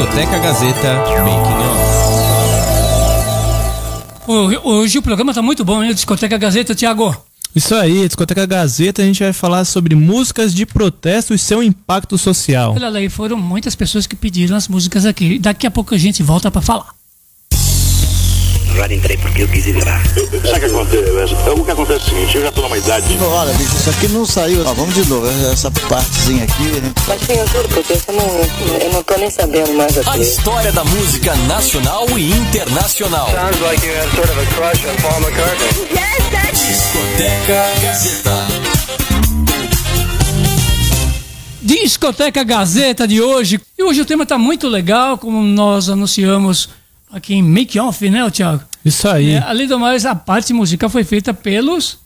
Discoteca Gazeta Making Off. Hoje o programa tá muito bom, hein? Discoteca Gazeta, Tiago. Isso aí, Discoteca Gazeta, a gente vai falar sobre músicas de protesto e seu impacto social. Olha lá, foram muitas pessoas que pediram as músicas aqui. Daqui a pouco a gente volta para falar já entrei porque eu quis ir lá. Sabe o que acontece? O que acontece é o seguinte, eu já tô numa idade. Olha, bicho, isso aqui não saiu. Ó, vamos de novo, essa partezinha aqui. Né? Mas sim, eu juro porque eu não, eu não tô nem sabendo mais aqui. A história da música nacional e internacional. Sounds like you have sort of a crush on Paul McCartney. Yes, that's... Discoteca Gazeta. Discoteca Gazeta de hoje. E hoje o tema está muito legal, como nós anunciamos aqui em Make Off, né, Thiago? Isso aí. É, além do mais, a parte musical foi feita pelos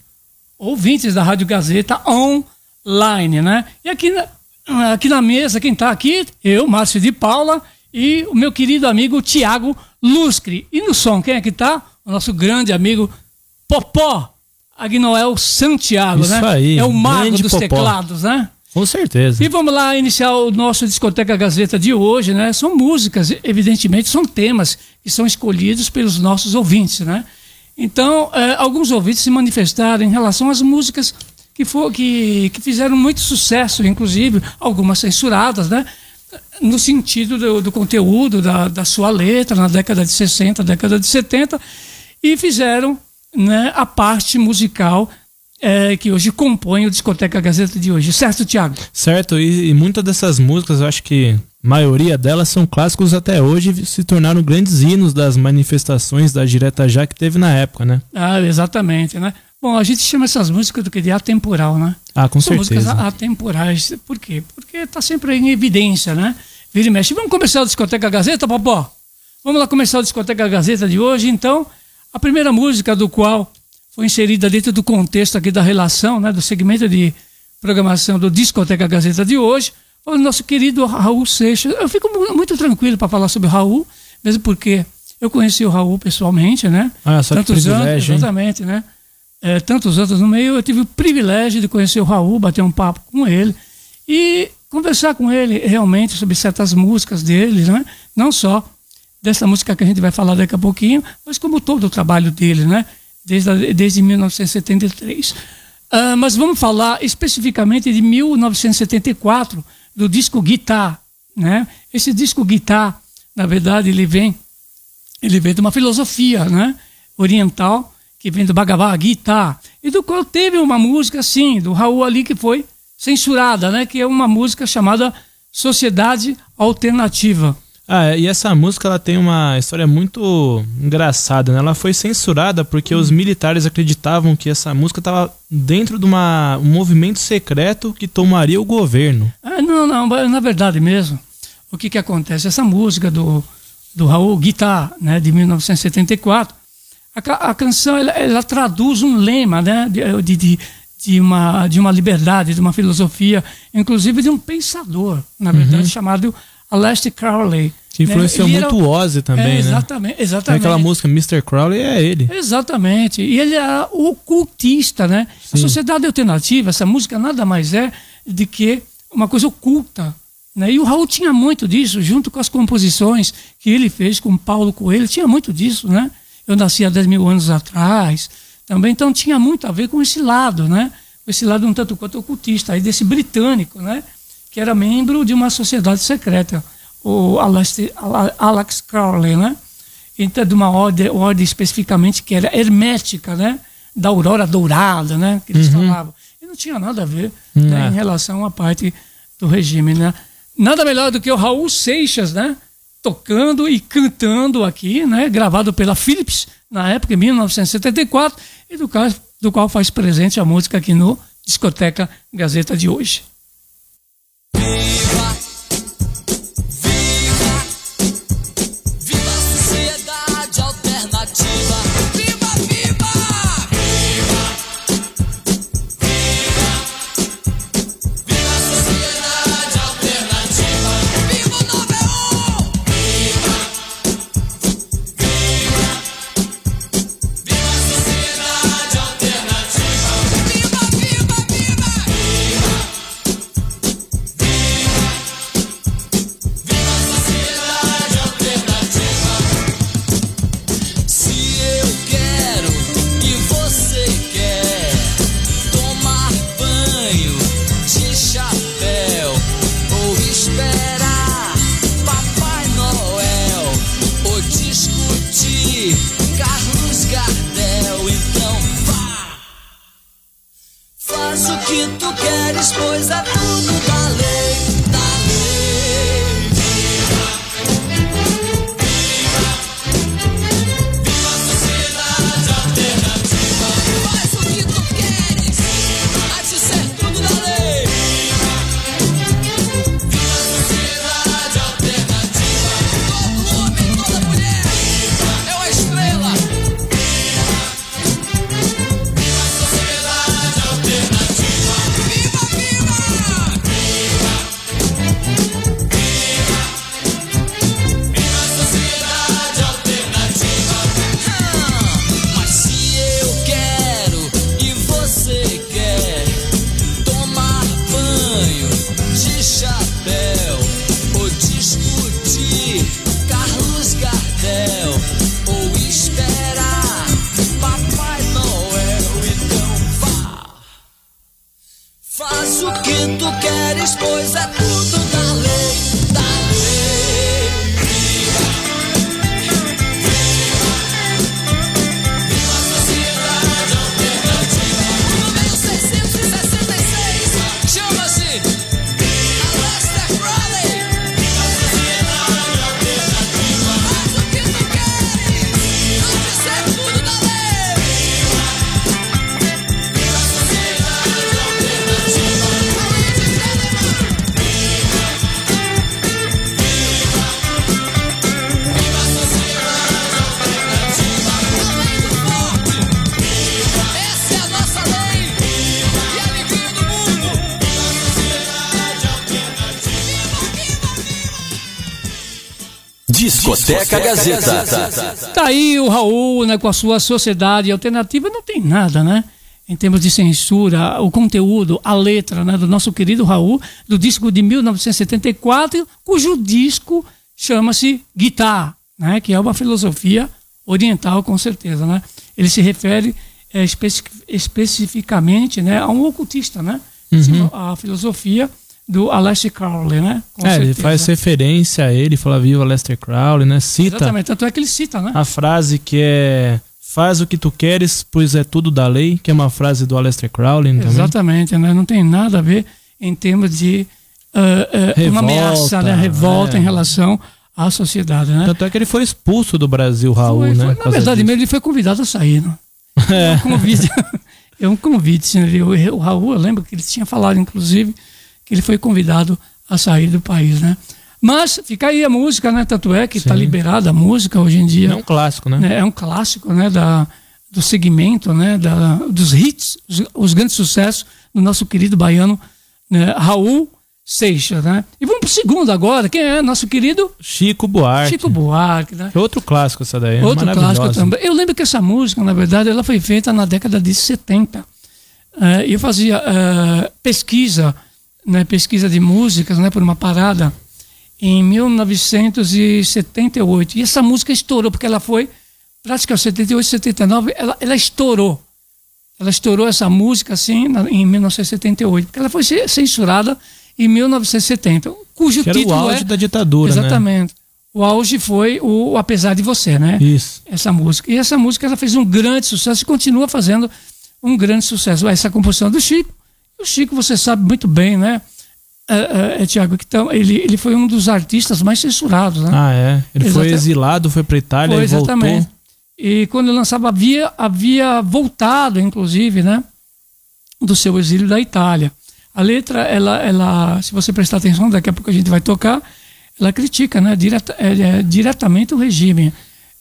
ouvintes da Rádio Gazeta online, né? E aqui na, aqui na mesa, quem está aqui, eu, Márcio de Paula, e o meu querido amigo Tiago Luscre. E no som, quem é que está? O nosso grande amigo Popó Agnoel Santiago, Isso né? Aí, é o mago dos Popó. teclados, né? Com certeza. E vamos lá iniciar o nosso Discoteca Gazeta de hoje, né? São músicas, evidentemente, são temas que são escolhidos pelos nossos ouvintes, né? Então, é, alguns ouvintes se manifestaram em relação às músicas que, for, que, que fizeram muito sucesso, inclusive algumas censuradas, né? No sentido do, do conteúdo da, da sua letra, na década de 60, década de 70, e fizeram né, a parte musical é, que hoje compõe o Discoteca Gazeta de hoje. Certo, Tiago? Certo, e, e, muitas dessas músicas, eu acho que a maioria delas são clássicos até hoje e se tornaram grandes hinos das manifestações da Direta Já que teve na época, né? Ah, exatamente, né? Bom, a gente chama essas músicas do que de atemporal, né? Ah, com São certeza. músicas atemporais. Por quê? Porque está sempre em evidência, né? Vira e mexe. Vamos começar o Discoteca Gazeta, Popó? Vamos lá começar o Discoteca Gazeta de hoje, então. A primeira música do qual foi inserida dentro do contexto aqui da relação, né, do segmento de programação do Discoteca Gazeta de hoje, o nosso querido Raul Seixas. Eu fico muito tranquilo para falar sobre o Raul, mesmo porque eu conheci o Raul pessoalmente, né? Ah, só tantos anos, exatamente, hein? né? É, tantos anos no meio, eu tive o privilégio de conhecer o Raul, bater um papo com ele e conversar com ele realmente sobre certas músicas dele, né? Não só dessa música que a gente vai falar daqui a pouquinho, mas como todo o trabalho dele, né? Desde, desde 1973. Uh, ah, mas vamos falar especificamente de 1974, do disco Guitar. Né? Esse disco Guitar, na verdade, ele vem, ele vem de uma filosofia né? oriental, que vem do Bhagavad Gita, e do qual teve uma música, assim, do Raul ali, que foi censurada, né? que é uma música chamada Sociedade Alternativa. Ah, e essa música ela tem uma história muito engraçada, né? Ela foi censurada porque hum. os militares acreditavam que essa música estava dentro de uma, um movimento secreto que tomaria o governo. Ah, não, não, na verdade mesmo. O que que acontece? Essa música do, do Raul Guitar, né, de 1974, a, a canção ela, ela, traduz um lema, né, de, de, de, uma, de uma liberdade, de uma filosofia, inclusive de um pensador, na verdade, uhum. chamado Aleister Crowley. Que influenciou né? muito o Ozzy também, é, exatamente, né? Exatamente. Aquela música Mr. Crowley é ele. Exatamente. E ele era o ocultista, né? Sim. A sociedade alternativa, essa música nada mais é de que uma coisa oculta. Né? E o Raul tinha muito disso, junto com as composições que ele fez com Paulo Coelho, tinha muito disso, né? Eu nasci há 10 mil anos atrás, também, então tinha muito a ver com esse lado, né? Esse lado um tanto quanto ocultista, aí desse britânico, né? Que era membro de uma sociedade secreta, o Alex Crowley, né? Então, de uma ordem, ordem especificamente que era hermética, né? Da aurora dourada, né? Que eles uhum. falavam. E não tinha nada a ver né? Em relação à parte do regime, né? Nada melhor do que o Raul Seixas, né? Tocando e cantando aqui, né? Gravado pela Philips, na época, em 1974, e do qual, do qual faz presente a música aqui no Discoteca Gazeta de hoje. Viva! Discoteca Gazeta. Tá aí o Raul, né, com a sua sociedade alternativa, não tem nada, né? Em termos de censura, o conteúdo, a letra, né, do nosso querido Raul, do disco de 1974, cujo disco chama-se Guitar, né, que é uma filosofia oriental, com certeza, né? Ele se refere é, especi especificamente, né, a um ocultista, né? Uhum. A filosofia do Aleister Crowley, né? Com é, ele certeza. faz referência a ele, fala viva Lester Crowley, né? Cita Exatamente, tanto é que ele cita, né? a frase que é faz o que tu queres, pois é tudo da lei, que é uma frase do Aleister Crowley também. Exatamente, né? não tem nada a ver em termos de uh, uh, uma ameaça, né? revolta é. em relação à sociedade. Né? Tanto é que ele foi expulso do Brasil, Raul, Foi- né? foi- na verdade, disso. mesmo ele foi convidado a sair. Né? É. Um convite. é um convite. ele- O, o Raul, eu lembro que ele tinha falado, inclusive, que ele foi convidado a sair do país. Né? Mas fica aí a música, né? Tanto é que está liberada a música hoje em dia. É um clássico, né? né, é um clássico né, da, do segmento né, da, dos hits, os, os grandes sucessos do nosso querido baiano né, Raul Seixas. Né? E vamos para o segundo agora, quem é nosso querido Chico Buarque. Chico Buarque. Né? É outro clássico essa daí, é Outro clássico também. Eu lembro que essa música, na verdade, ela foi feita na década de 70. Eh, eu fazia eh, pesquisa, né, pesquisa de músicas, né, por uma parada em 1978. E essa música estourou, porque ela foi, praticamente 78, 79, ela, ela estourou. Ela estourou essa música assim na- em 1978, porque ela foi ce- censurada em 1970, cujo Que era o título auge é da ditadura, né? Exatamente. O auge foi o, Apesar de Você, né? Isso. Essa música. E essa música ela fez um grande sucesso e continua fazendo um grande sucesso. Essa composição do Chico. O Chico, você sabe muito bem, né? É, é, é, Tiago, então, ele, ele foi um dos artistas mais censurados, né? Ah, é. Ele foi Exata- exilado, foi pra Itália Foi, e voltou. exatamente. E quando ele lançava, havia, havia voltado, inclusive, né? Do seu exílio da Itália. A letra, ela, ela, se você prestar atenção, daqui a pouco a gente vai tocar, ela critica, né? Direta, é, é, diretamente o regime.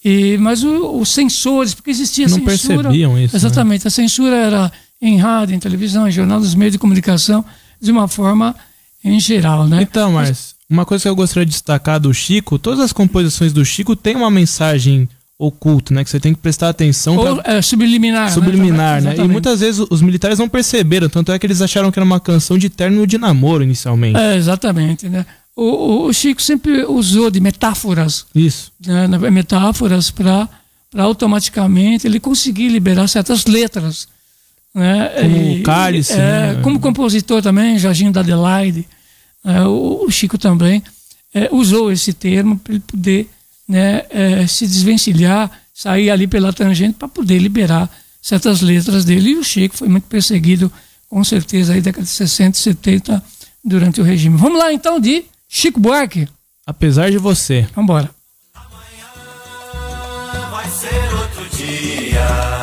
E, mas o- os censores, porque existia Não censura. percebiam isso, né? Exatamente. A censura era em rádio, em televisão, em jornal, nos meios de comunicação, de uma forma em geral, né? Então, mas uma coisa que eu gostaria de destacar do Chico, todas as composições do Chico têm uma mensagem oculta, né? Que você tem que prestar atenção Ou pra é, subliminar. subliminar, né? E muitas vezes os militares não perceberam, tanto é que eles acharam que era uma canção de término de namoro inicialmente. É, exatamente, né? O, o- Chico sempre usou de metáforas, Isso. né, metáforas para automaticamente ele conseguir liberar certas letras, né? Como o Cálice, é, né? Como compositor também, Jorginho da Adelaide, é, o, o Chico também é, usou esse termo para ele poder né, é, se desvencilhar, sair ali pela tangente para poder liberar certas letras dele. E o Chico foi muito perseguido, com certeza, aí década de 60 e 70, durante o regime. Vamos lá então de Chico Buarque. Apesar de você. Vamos embora. Vai ser outro dia.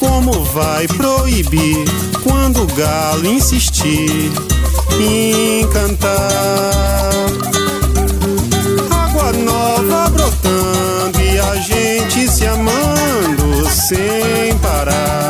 Como vai proibir quando o galo insistir em cantar? Água nova brotando e a gente se amando sem parar.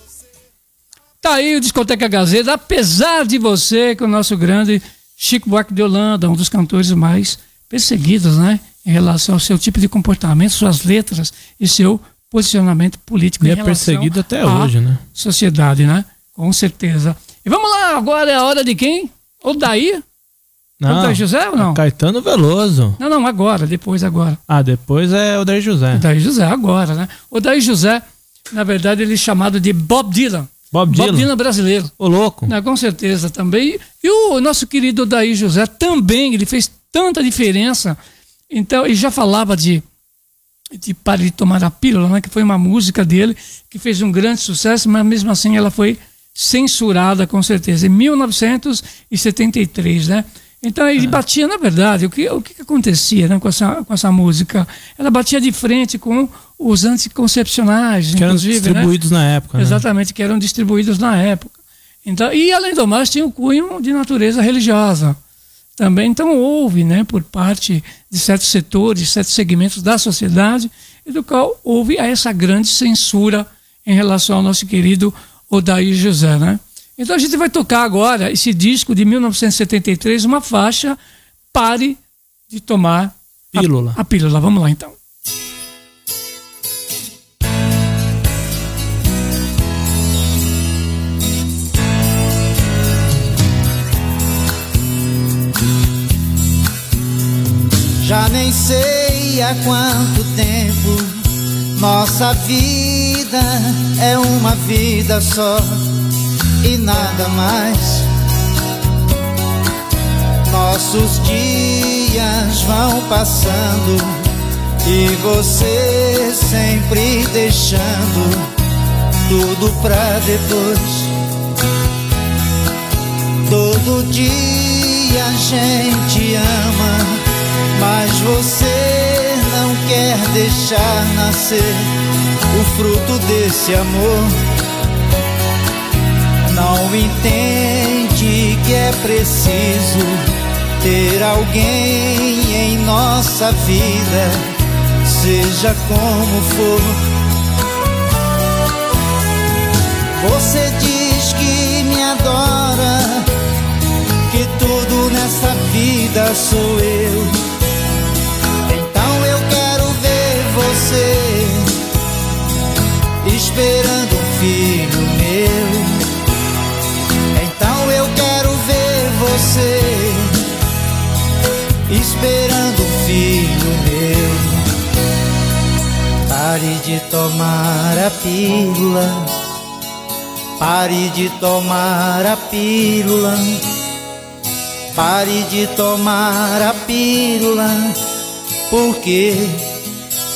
Tá aí o Discoteca Gazeta, apesar de você, com o nosso grande Chico Buarque de Holanda, um dos cantores mais perseguidos, né? Em relação ao seu tipo de comportamento, suas letras e seu posicionamento político E em é perseguido até hoje, né? Sociedade, né? Com certeza. E vamos lá, agora é a hora de quem? O Daí? Não, Daí José ou não? é Caetano Veloso. Não, não, agora, depois, agora. Ah, depois é o Daí José. O Daí José, agora, né? O Daí José, na verdade, ele é chamado de Bob Dylan. Bob Bob Dylan. Dylan brasileiro. Ô, louco. Né, com certeza também. E o nosso querido Daí José também, ele fez tanta diferença. Então, ele já falava de, de Pare de Tomar a Pílula, né, que foi uma música dele que fez um grande sucesso, mas mesmo assim ela foi censurada, com certeza, em 1973, né? Então ele batia, na verdade, o que, o que acontecia né, com, essa, com essa música? Ela batia de frente com os anticoncepcionais, Que eram né? distribuídos na época, né? Exatamente, que eram distribuídos na época. Então, e além do mais, tinha um cunho de natureza religiosa também. Então houve, né, por parte de certos setores, certos segmentos da sociedade, e do qual houve essa grande censura em relação ao nosso querido Odair José, né? Então a gente vai tocar agora esse disco de 1973, uma faixa Pare de tomar a- Pílula. a pílula. Vamos lá então. Já nem sei há quanto tempo nossa vida é uma vida só nada mais. Nossos dias vão passando e você sempre deixando tudo pra depois. Todo dia a gente ama mas você não quer deixar nascer o fruto desse amor. Não entende que é preciso ter alguém em nossa vida, seja como for. Você diz que me adora, que tudo nessa vida sou eu. Então eu quero ver você esperando você esperando um filho meu. Pare de tomar a pílula Pare de tomar a pílula. Pare de tomar a pílula. Porque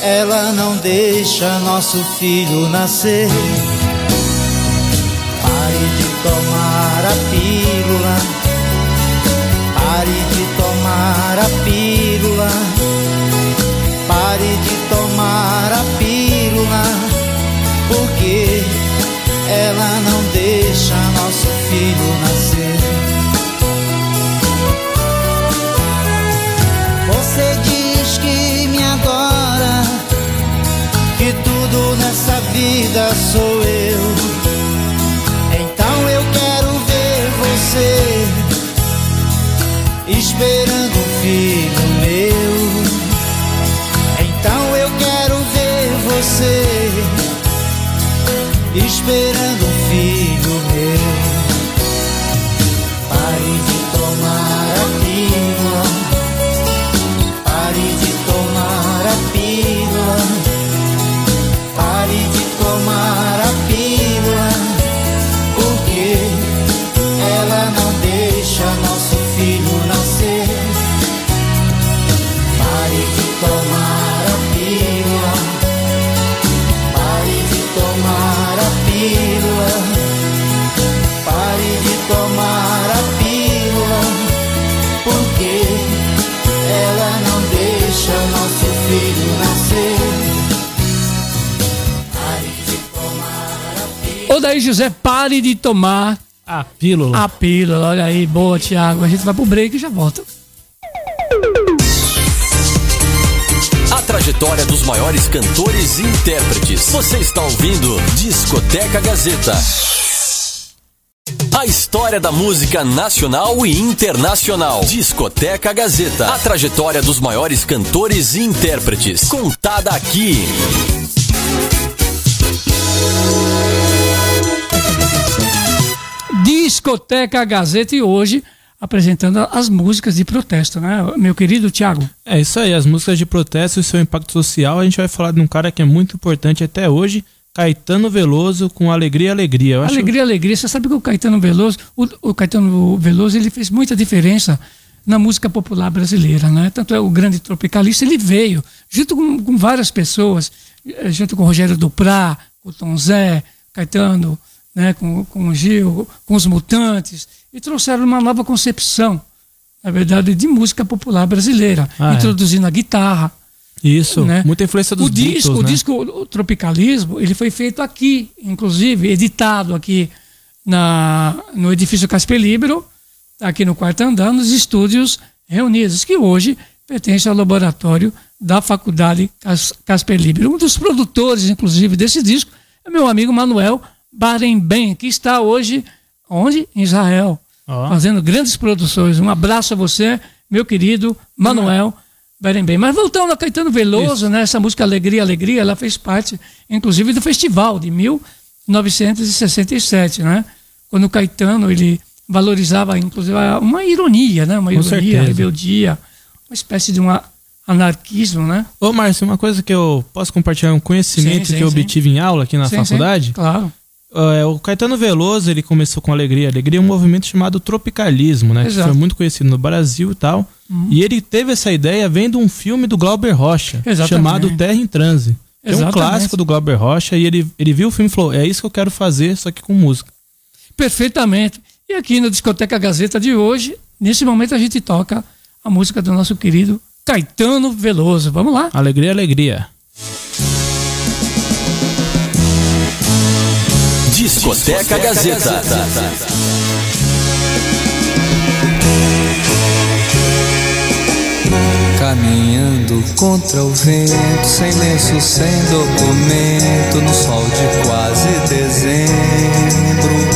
ela não deixa nosso filho nascer. Pare de tomar a pílula. Pare de tomar a pílula. Pare de tomar a pílula. Porque ela não deixa nosso filho nascer. Você diz que me adora, que tudo nessa vida sou eu. Esperando um filho meu. Então eu quero ver você esperando um José, pare de tomar A pílula. a pílula. Olha aí, boa, Thiago. A gente vai pro break e já volta. A trajetória dos maiores cantores e intérpretes. Você está ouvindo Discoteca Gazeta. A história da música nacional e internacional. Discoteca Gazeta. A trajetória dos maiores cantores e intérpretes. Contada aqui. Discoteca Gazeta e hoje apresentando as músicas de protesto, né? Meu querido Thiago. É isso aí, as músicas de protesto e seu impacto social. A gente vai falar de um cara que é muito importante até hoje, Caetano Veloso, com Alegria, Alegria. Eu acho- Alegria, alegria. Você sabe que o Caetano Veloso, o, o Caetano Veloso, ele fez muita diferença na música popular brasileira, né? Tanto é o grande tropicalista, ele veio junto com, com várias pessoas, eh, junto com Rogério Duprá, com o Tom Zé, Caetano, né? com, com o Gil, com os Mutantes, e trouxeram uma nova concepção, na verdade, de música popular brasileira, Ah, é. introduzindo a guitarra, Isso, né? muita influência dos o disco, Beatles, o né? disco o Tropicalismo, ele foi feito aqui, inclusive editado aqui na, no edifício Casper Libero, aqui no quarto andar, nos estúdios reunidos, que hoje pertence ao laboratório da Faculdade Cas- Casper Libero. Um dos produtores, inclusive, desse disco é meu amigo Manuel Barenben, que está hoje onde? Em Israel, Ó. fazendo grandes produções. Um abraço a você, meu querido Manuel Barenben. Mas voltando a Caetano Veloso, né, essa música Alegria, Alegria, ela fez parte, inclusive, do festival de 1967, né? Quando o Caetano, ele valorizava, inclusive, uma ironia, né? Uma Com ironia, certeza. rebeldia, uma espécie de um a- anarquismo, né? Ô, Márcio, uma coisa que eu posso compartilhar, um conhecimento Sim, sim, que eu sim. obtive em aula aqui na faculdade. claro. É, o Caetano Veloso, ele começou com Alegria, Alegria, um movimento chamado tropicalismo, né? Que Exato. foi muito conhecido no Brasil e tal. Uhum. E ele teve essa ideia vendo um filme do Glauber Rocha, Exatamente. chamado Terra em Transe. É um clássico do Glauber Rocha e ele, ele viu o filme e falou: é isso que eu quero fazer, só que com música. Perfeitamente. E aqui no Discoteca Gazeta de hoje, nesse momento a gente toca a música do nosso querido Caetano Veloso. Vamos lá? Alegria, Alegria. Discoteca Gazeta. Caminhando contra o vento, sem lenço, sem documento, no sol de quase dezembro,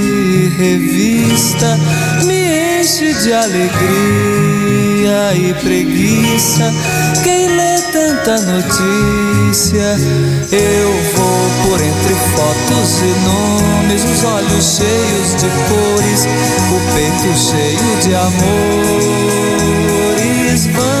revista me enche de alegria e preguiça. Quem lê tanta notícia, eu vou por entre fotos e nomes, os olhos cheios de cores, o peito cheio de amores. Vamos,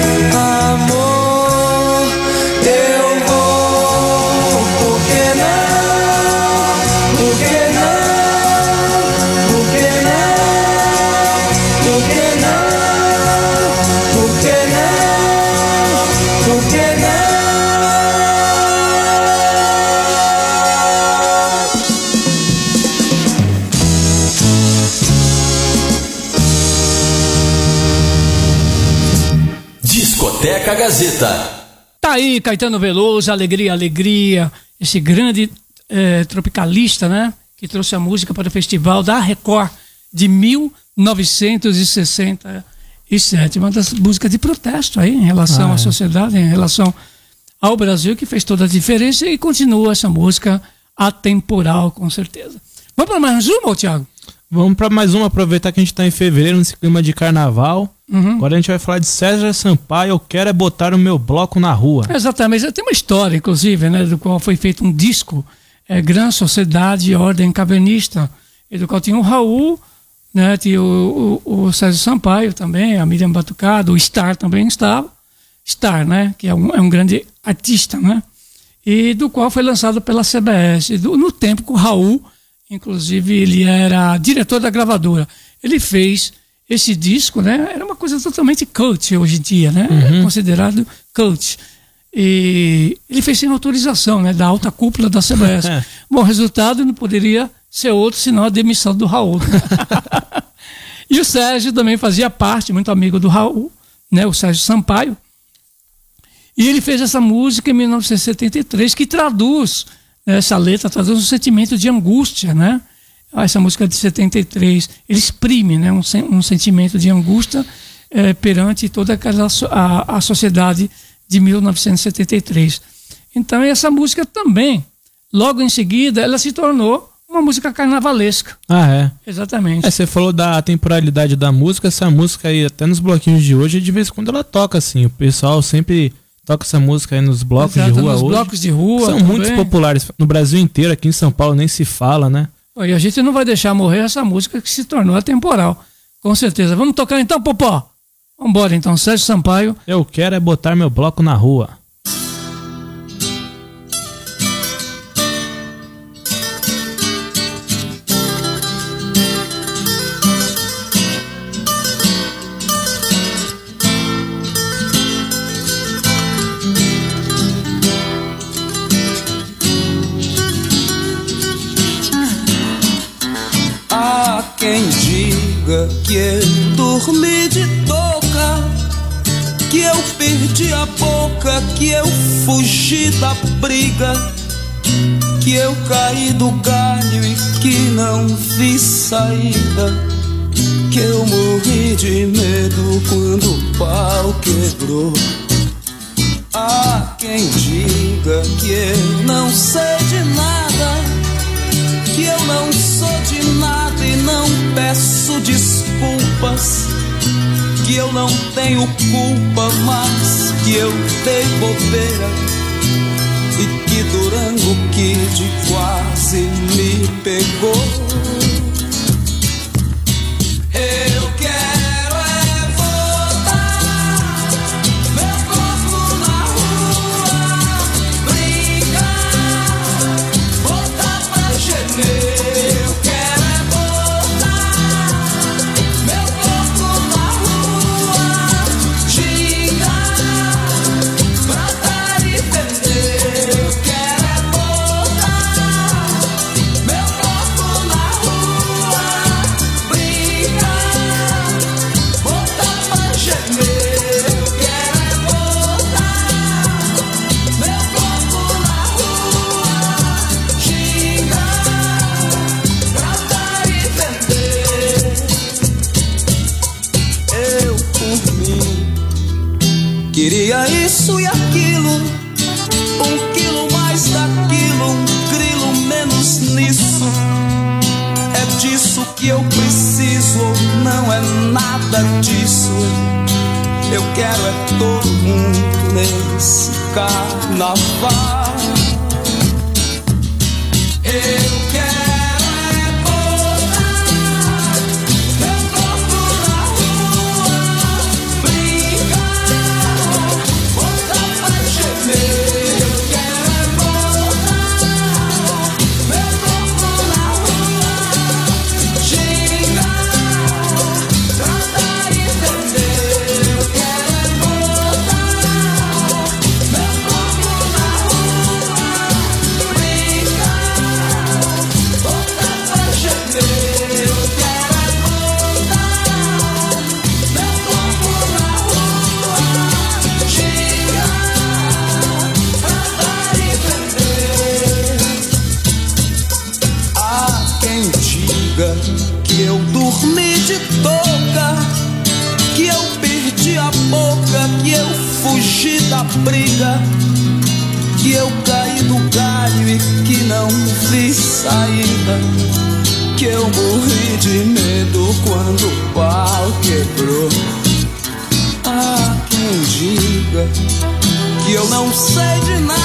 Gazeta. Tá aí, Caetano Veloso, Alegria, Alegria, esse grande eh, tropicalista, né? Que trouxe a música para o festival da Record de 1967. Uma das músicas de protesto aí em relação Ah, à é. sociedade, em relação ao Brasil, que fez toda a diferença e continua essa música atemporal, com certeza. Vamos para mais uma, ô, Thiago? Vamos para mais uma, aproveitar que a gente tá em fevereiro, nesse clima de carnaval. Uhum. Agora a gente vai falar de César Sampaio, eu quero é botar o meu bloco na rua. Exatamente. Tem uma história, inclusive, né, do qual foi feito um disco, é, Gran Sociedade Ordem Cavernista, e do qual tinha o Raul, né, tinha o, o, o César Sampaio também, a Miriam Batucado, o Star também estava. Star, né, que é um, é um grande artista, né, e do qual foi lançado pela CBS. Do- no tempo que o Raul, inclusive, ele era diretor da gravadora. Ele fez esse disco, né? Era uma coisa totalmente cult hoje em dia, né? É considerado cult. E ele fez sem autorização, né? Da alta cúpula da CBS. Bom, resultado não poderia ser outro senão a demissão do Raul. e o Sérgio também fazia parte, muito amigo do Raul, né? O Sérgio Sampaio. E ele fez essa música em 1973 que traduz, essa letra traduz um sentimento de angústia, né? Ah, Essa música de 73, ele exprime né, um, um sentimento de angústia eh, perante toda a, a sociedade de 1973. Então essa música também, logo em seguida, ela se tornou uma música carnavalesca. Ah, é. Exatamente. É, você falou da temporalidade da música, essa música aí, até nos bloquinhos de hoje, de vez em quando ela toca, assim. O pessoal sempre toca essa música aí nos blocos Exato, de rua nos hoje. blocos de rua São muito populares. No Brasil inteiro, aqui em São Paulo, nem se fala, né? E a gente não vai deixar morrer essa música que se tornou atemporal. Com certeza. Vamos tocar então, Popó? Vambora então, Sérgio Sampaio. Eu quero é botar meu bloco na rua. Perdi a boca, que eu fugi da briga, que eu caí do galho e que não vi saída, que eu morri de medo quando o pau quebrou. Há quem diga que eu não sei de nada que eu não sou de nada e não peço desculpas, que eu não tenho culpa, mas que eu dei bobeira, que Durango Kid quase me pegou. Queria isso e aquilo, um quilo mais daquilo, um grilo menos nisso. É disso que eu preciso, não é nada disso. Eu quero é todo mundo nesse carnaval. Eu briga eu não sei de nada,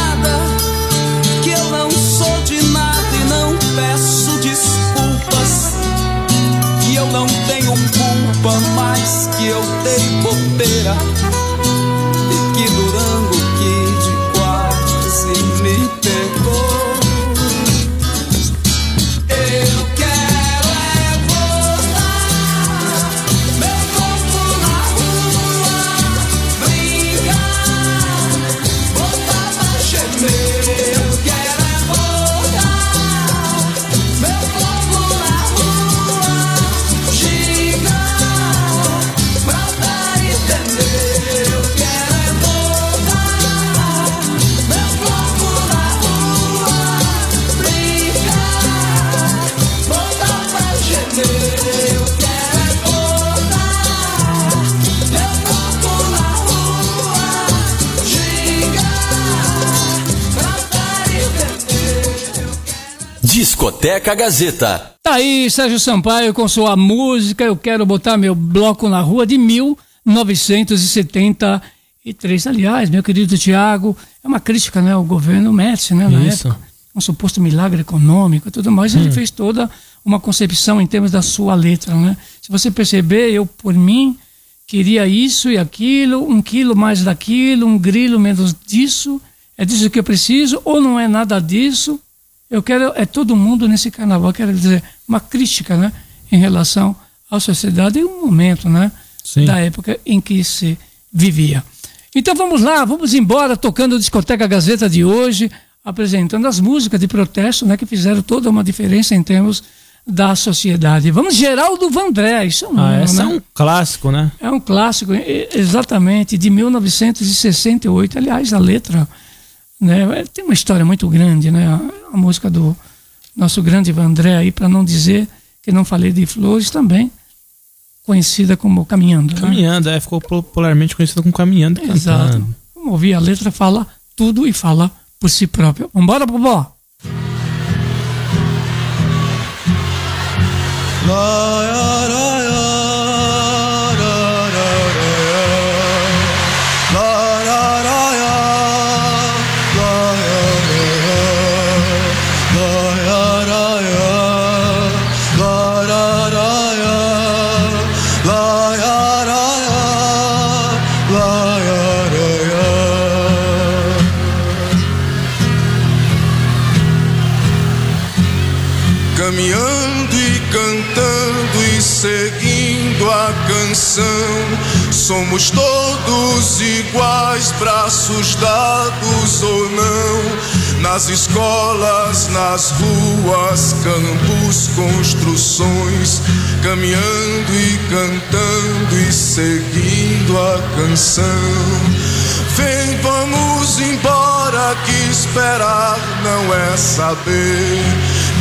Discoteca Gazeta. Tá aí, Sérgio Sampaio com sua música Eu Quero Botar Meu Bloco na Rua de 1973. Aliás, meu querido Tiago, é uma crítica né, ao governo Médici, né, na Isso. época. Um suposto milagre econômico e tudo mais. Hum. Ele fez toda uma concepção em termos da sua letra. Né? Se você perceber, eu, por mim, queria isso e aquilo, um quilo mais daquilo, um grilo menos disso. É disso que eu preciso, ou não é nada disso eu quero é todo mundo nesse carnaval, quero dizer, uma crítica, né, em relação à sociedade e um momento, né, Sim. da época em que se vivia. Então vamos lá, vamos embora tocando a discoteca Gazeta de hoje, apresentando as músicas de protesto, né, que fizeram toda uma diferença em termos da sociedade. Vamos Geraldo Vandré, isso é um, ah, esse né? é um clássico, né? É um clássico, exatamente, de 1968. Aliás, a letra né? Tem uma história muito grande, né? A, a música do nosso grande Vandré aí, para não dizer que não falei de Flores também, conhecida como Caminhando. Né? Caminhando, né? é, ficou popularmente conhecida como Caminhando e Exato. Cantando. Vamos ouvir a letra, fala tudo e fala por si próprio. Vambora, Bobó! La, la, la, caminhando Somos todos iguais, braços dados ou não. Nas escolas, nas ruas, campos, construções, caminhando e cantando e seguindo a canção. Vem, vamos embora, que esperar não é saber.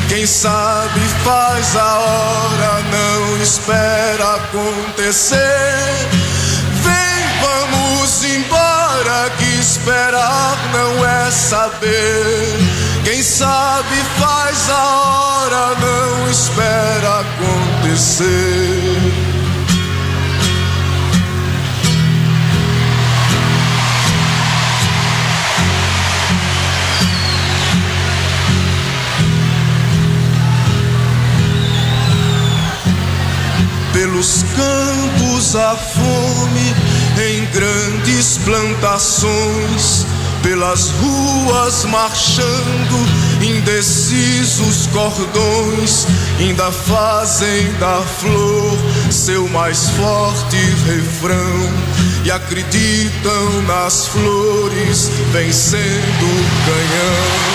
Quem sabe faz a hora, não espera acontecer. Vamos embora, que esperar não é saber. Quem sabe faz a hora, não espera acontecer. pelos campos a fome grandes plantações, pelas ruas marchando indecisos cordões, ainda fazem da flor seu mais forte refrão e acreditam nas flores vencendo o canhão.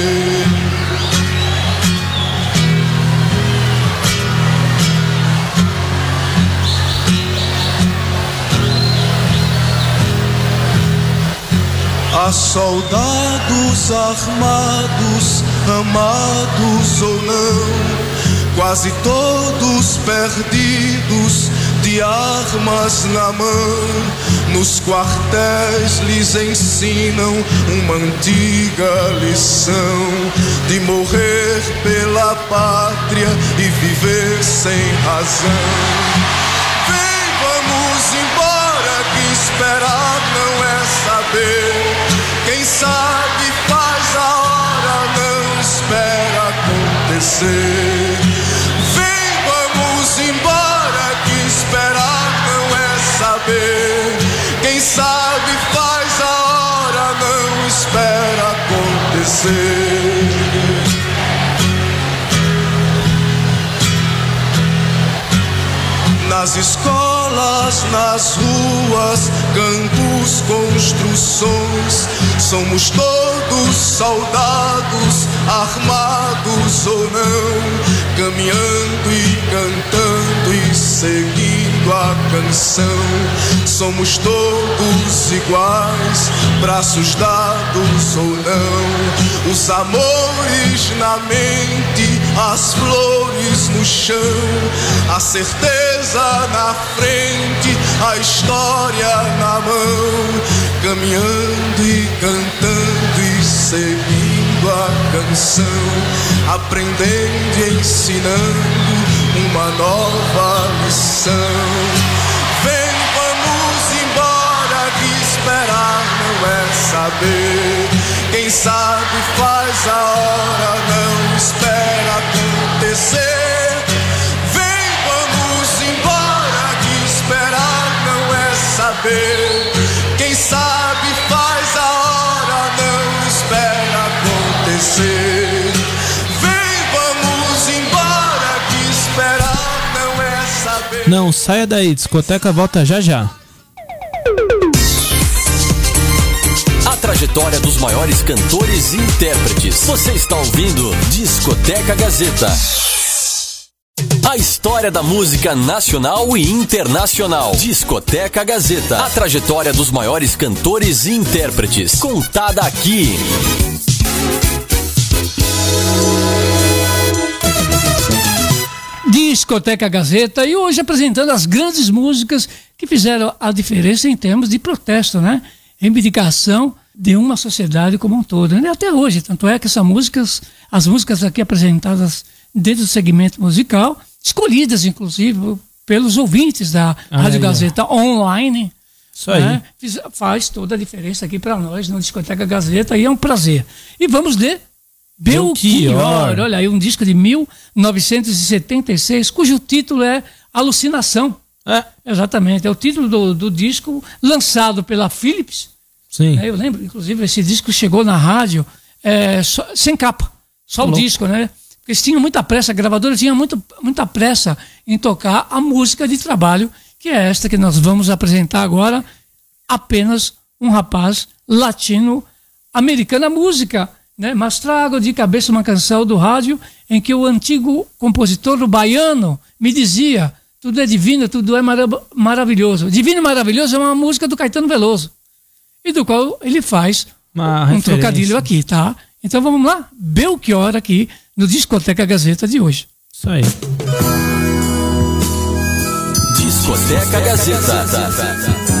Há soldados armados, amados ou não, quase todos perdidos, de armas na mão. Nos quartéis lhes ensinam uma antiga lição de morrer pela pátria e viver sem razão. Acontecer. Vem, vamos embora, que esperar não é saber. Quem sabe faz a hora, não espera acontecer. Nas escolas, nas ruas, campos, construções, somos todos soldados, armados ou não, caminhando e cantando e seguindo a canção. Somos todos iguais, braços dados ou não, os amores na mente, as flores no chão, a certeza na frente, a história na mão, caminhando e cantando e seguindo a canção, aprendendo e ensinando uma nova lição. Vem, vamos embora, que esperar não é saber. Quem sabe faz a hora, não espera acontecer. Saber. Quem sabe faz a hora, não espera acontecer. Vem, vamos embora, que esperar não é saber. Não saia daí, discoteca volta já já. A trajetória dos maiores cantores e intérpretes. Você está ouvindo Discoteca Gazeta. A história da música nacional e internacional. Discoteca Gazeta. A trajetória dos maiores cantores e intérpretes. Contada aqui. Discoteca Gazeta e hoje apresentando as grandes músicas que fizeram a diferença em termos de protesto, né? Reivindicação de uma sociedade como um todo, né? Até hoje, tanto é que essas músicas, as músicas aqui apresentadas dentro do segmento musical, escolhidas inclusive pelos ouvintes da Ah, Rádio é. Gazeta online, Isso aí. Né? Faz toda a diferença aqui para nós no Discoteca Gazeta e é um prazer. E vamos ler Belchior. Olha aí, um disco de 1976, cujo título é Alucinação. É. Exatamente, é o título do, do disco lançado pela Philips. Sim. É, eu lembro, inclusive, esse disco chegou na rádio é, só, sem capa, só o disco, né? Porque eles tinham muita pressa, a gravadora tinha muito, muita pressa em tocar a música de trabalho, que é esta que nós vamos apresentar agora, apenas um rapaz latino-americano. A música né? Mas trago de cabeça uma canção do rádio em que o antigo compositor baiano me dizia: tudo é divino, tudo é marav maravilhoso. Divino e maravilhoso é uma música do Caetano Veloso e do qual ele faz uma um referência. trocadilho aqui, tá? Então vamos lá, Belchior aqui no Discoteca Gazeta de hoje. Isso aí. Discoteca Gazeta.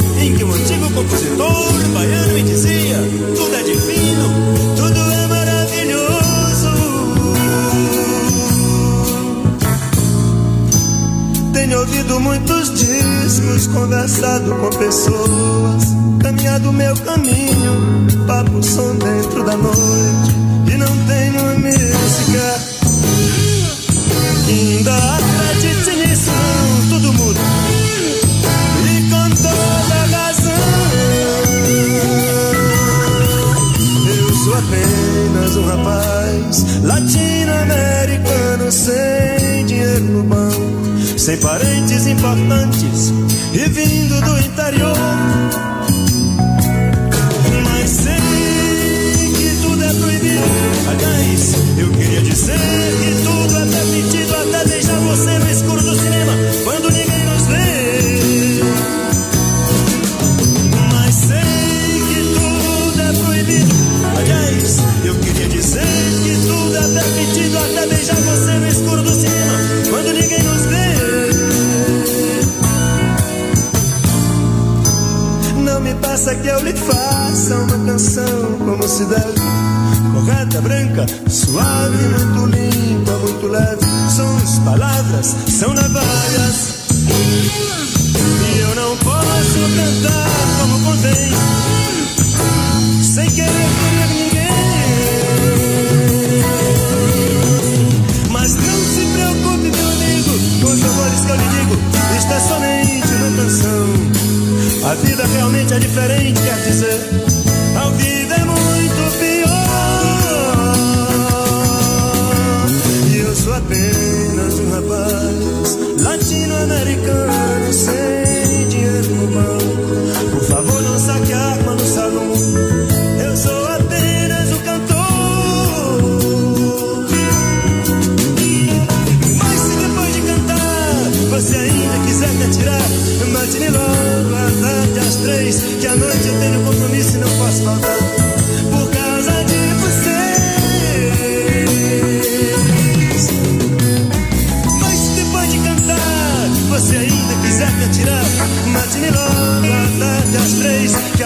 em que um antigo compositor baiano me dizia: tudo é divino, tudo é maravilhoso. Tenho ouvido muitos discos, conversado com pessoas, caminhado meu caminho, papo som dentro da noite, e não tenho música que ainda latino-americano sem dinheiro no banco, sem parentes importantes e vindo do interior.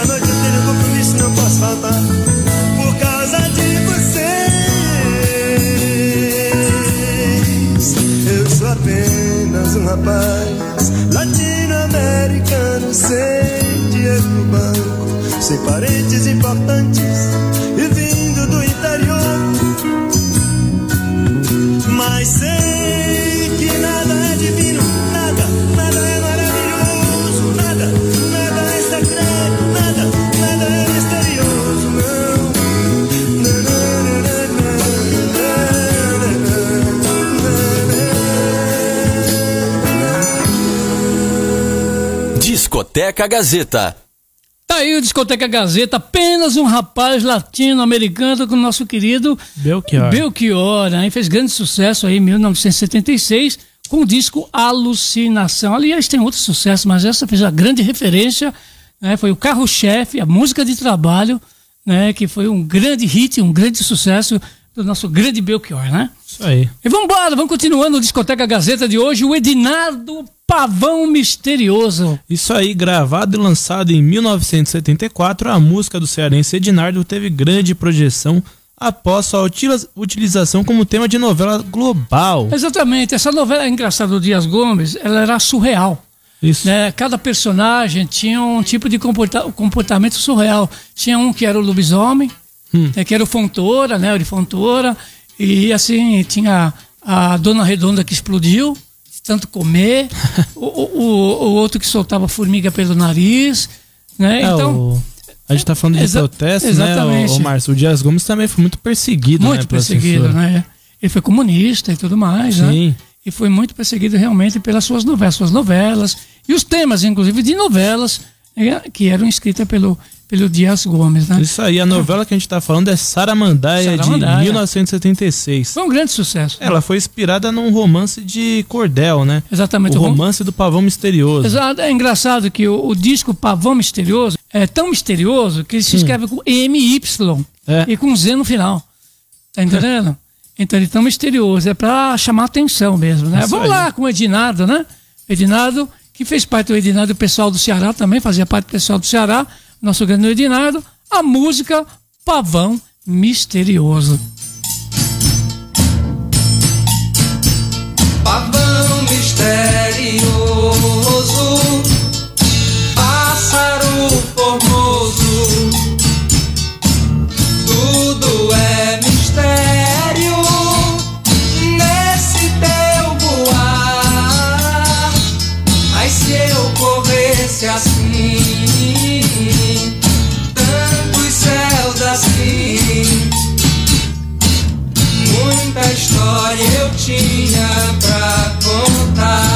Noite eu tenho compromisso e não posso faltar Por causa de vocês. Eu sou apenas um rapaz latino americano sem dinheiro no banco, sem parentes importantes Discoteca Gazeta. Tá aí o Discoteca Gazeta, apenas um rapaz latino-americano com o nosso querido Belchior. Belchior, né? fez grande sucesso aí em 1976 com o disco Alucinação. Aliás, tem outros sucessos, mas essa fez a grande referência, né? Foi o carro-chefe, a música de trabalho, né? Que foi um grande hit, um grande sucesso do nosso grande Belchior, né? Isso aí. E vamos embora, vamos continuando o Discoteca Gazeta de hoje, o Edinardo Pavão Misterioso. Isso aí, gravado e lançado em 1974, a música do cearense Edinardo teve grande projeção após sua utilização como tema de novela global. Exatamente, essa novela é engraçada do Dias Gomes, ela era surreal. Isso. Né? Cada personagem tinha um tipo de comporta comportamento surreal. Tinha um que era o lobisomem, hum. né? que era o Fontoura, né? O de Fontoura. E assim, tinha a Dona Redonda que explodiu, de tanto comer. o, o, o, outro que soltava formiga pelo nariz. Né? É, então. O... A gente está falando de Exa protesto, exatamente. né, o, o Márcio? O Dias Gomes também foi muito perseguido, muito né? perseguido, né? Ele foi comunista e tudo mais, Sim. né? E foi muito perseguido realmente pelas suas novelas, suas novelas e os temas, inclusive, de novelas né, que eram escritas pelo, pelo Dias Gomes, né? Isso aí, a novela que a gente está falando é Saramandaia, Saramandaia, de 1976. Foi um grande sucesso. Ela foi inspirada num romance de Cordel, né? Exatamente. O romance do Pavão Misterioso. Exato. É engraçado que o, o disco Pavão Misterioso é tão misterioso que ele se escreve com MY É. e com Z no final. Tá entendendo? Então ele é tão misterioso, é para chamar atenção mesmo, né? Isso Vamos aí. lá com o Edinardo, né? Edinardo, que fez parte do Edinardo, o pessoal do Ceará também, fazia parte do pessoal do Ceará, nosso grande Edinardo, a música Pavão Misterioso. Pavão misterioso, eu tinha pra contar.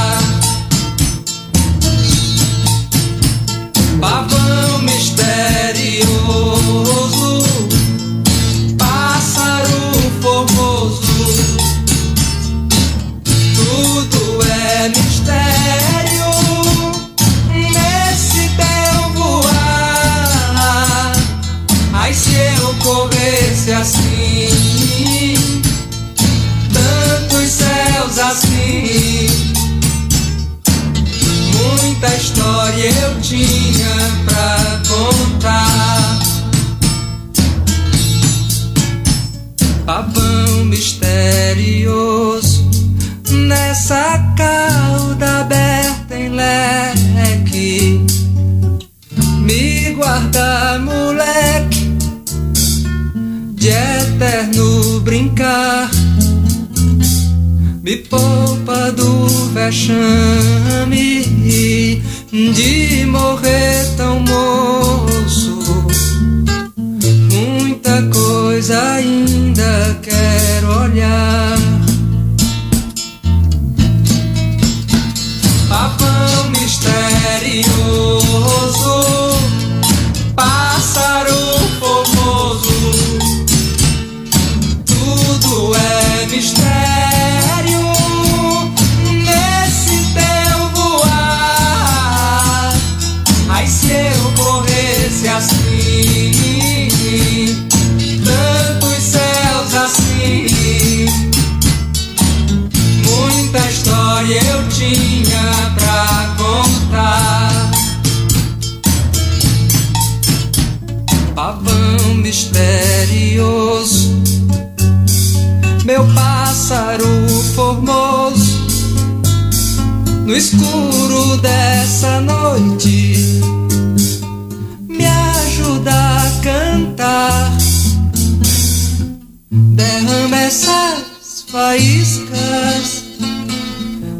Faíscas,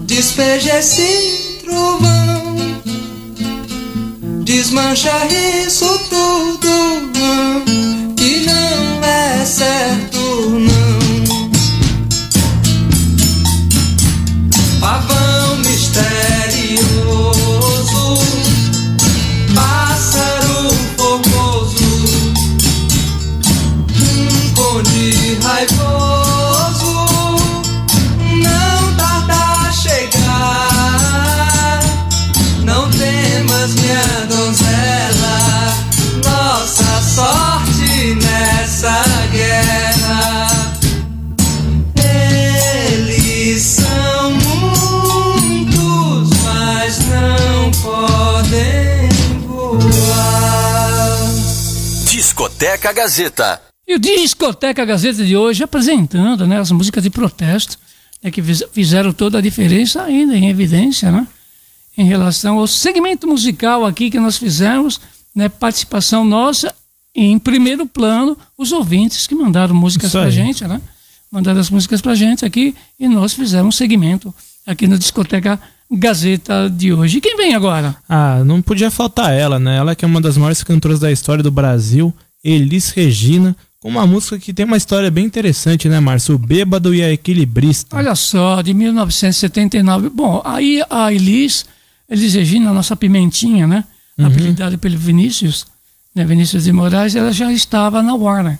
despeja esse trovão, desmancha isso tudo que não é certo não. Discoteca Gazeta. E o Discoteca Gazeta de hoje apresentando né, as músicas de protesto né, que fizeram toda a diferença ainda em evidência, né? Em relação ao segmento musical aqui que nós fizemos, né, participação nossa em primeiro plano, os ouvintes que mandaram músicas pra gente, né? Mandaram as músicas pra gente aqui e nós fizemos um segmento aqui na Discoteca Gazeta de hoje. E quem vem agora? Ah, não podia faltar ela, né? Ela que é uma das maiores cantoras da história do Brasil, Elis Regina, com uma música que tem uma história bem interessante, né, Márcio? O Bêbado e a Equilibrista. Olha só, de 1979. Bom, aí a Elis, Elis Regina, a nossa pimentinha, né? Uhum. Apelidada pelo Vinícius, né? Vinícius de Moraes, ela já estava na Warner.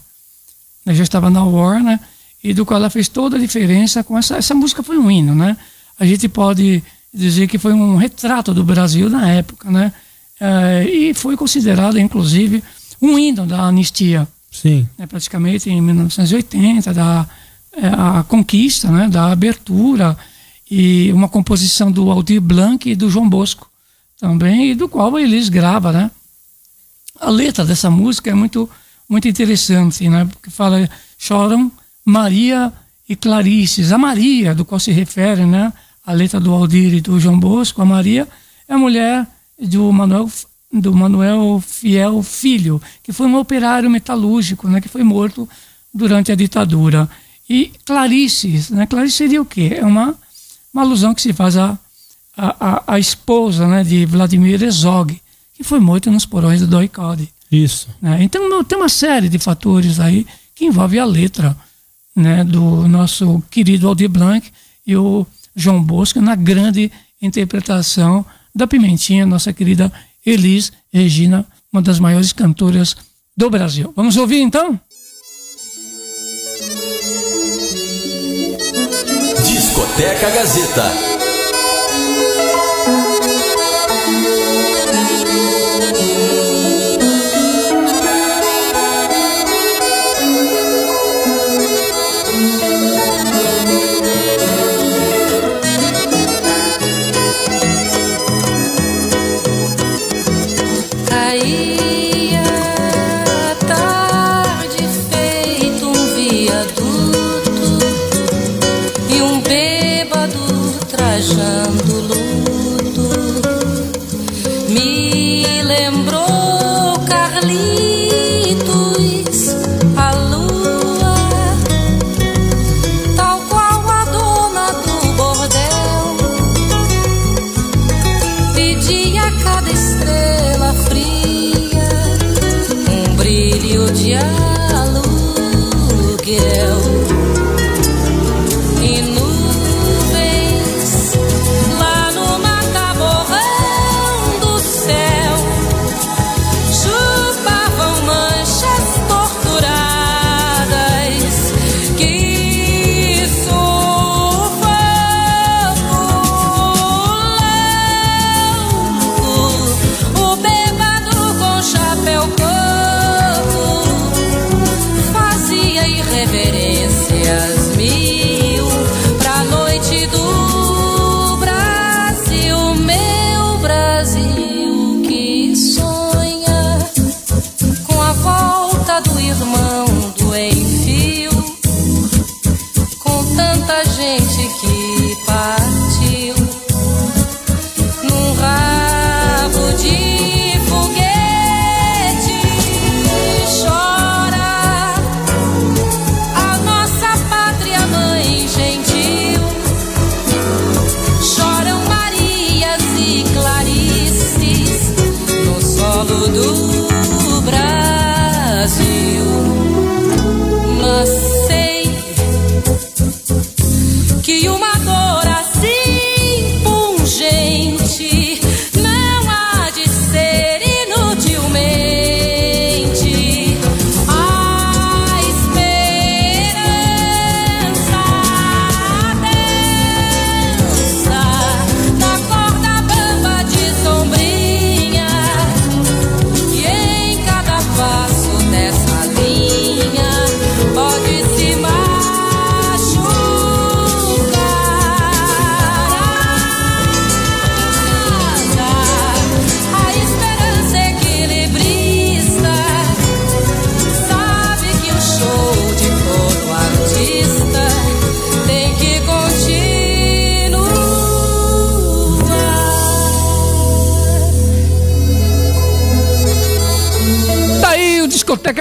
Ela já estava na Warner e do qual ela fez toda a diferença com essa, essa música foi um hino, né? A gente pode dizer que foi um retrato do Brasil na época, né? É, e foi considerado, inclusive, um hino da anistia. Sim. Né, praticamente em 1980, da é, a conquista, né, da abertura e uma composição do Aldir Blanc e do João Bosco também, e do qual eles grava, né? A letra dessa música é muito muito interessante, né? Porque fala choram Maria e Clarices. A Maria, do qual se refere, né? a letra do Aldir e do João Bosco, a Maria, é a mulher do Manuel, do Manuel Fiel Filho, que foi um operário metalúrgico, né, que foi morto durante a ditadura. E Clarice, né, Clarice seria o quê? É uma, uma alusão que se faz à a, esposa né, de Vladimir Herzog, que foi morto nos porões do Doicode. Isso. Né? Então tem uma série de fatores aí que envolve a letra né, do nosso querido Aldir Blanc e o João Bosco na grande interpretação da Pimentinha, nossa querida Elis Regina, uma das maiores cantoras do Brasil. Vamos ouvir então? Discoteca Gazeta.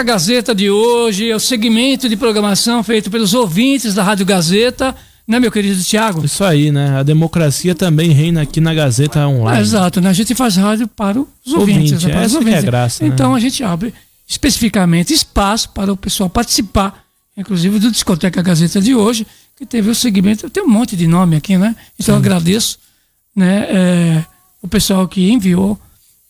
Gazeta de hoje é o segmento de programação feito pelos ouvintes da Rádio Gazeta, né, meu querido Tiago? Isso aí, né? A democracia também reina aqui na Gazeta Online. É, exato, né? A gente faz rádio para os ouvintes. Ouvinte, né? Para os essa que é graça, né? Então a gente abre especificamente espaço para o pessoal participar, inclusive do Discoteca Gazeta de hoje, que teve o segmento, tem um monte de nome aqui, né? Então eu agradeço né, é, o pessoal que enviou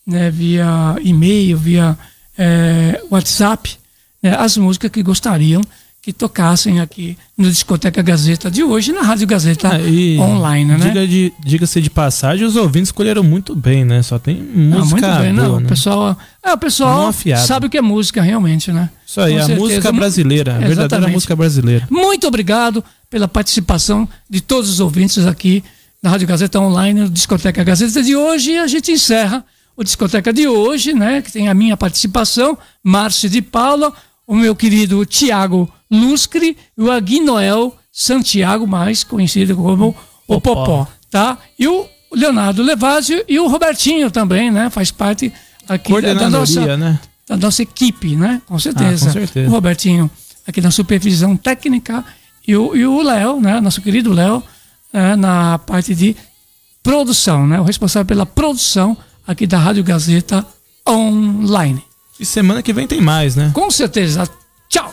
né, via e-mail, via é, WhatsApp, né, as músicas que gostariam que tocassem aqui no Discoteca Gazeta de hoje, na Rádio Gazeta Ah, online, né? Diga de, diga-se de passagem, os ouvintes escolheram muito bem, né? Só tem Não, música muito bem, boa, não. né? O pessoal, é, o pessoal sabe o que é música realmente, né? Isso aí, Com a certeza. música brasileira, a verdadeira Exatamente. música brasileira. Muito obrigado pela participação de todos os ouvintes aqui na Rádio Gazeta Online, no Discoteca Gazeta de hoje. E a gente encerra o Discoteca de hoje, né? Que tem a minha participação, Márcio de Paula, o meu querido Tiago Luscri e o Aguinoel Santiago, mais conhecido como o Popó. Popó, tá? E o Leonardo Levásio e o Robertinho também, né? Faz parte aqui da, nossa né? da nossa equipe, né? Com certeza. Ah, com certeza. O Robertinho aqui na supervisão técnica e o e o Léo, né? Nosso querido Léo, né? na parte de produção, né? O responsável pela produção aqui da Rádio Gazeta Online. E semana que vem tem mais, né? Com certeza. Tchau!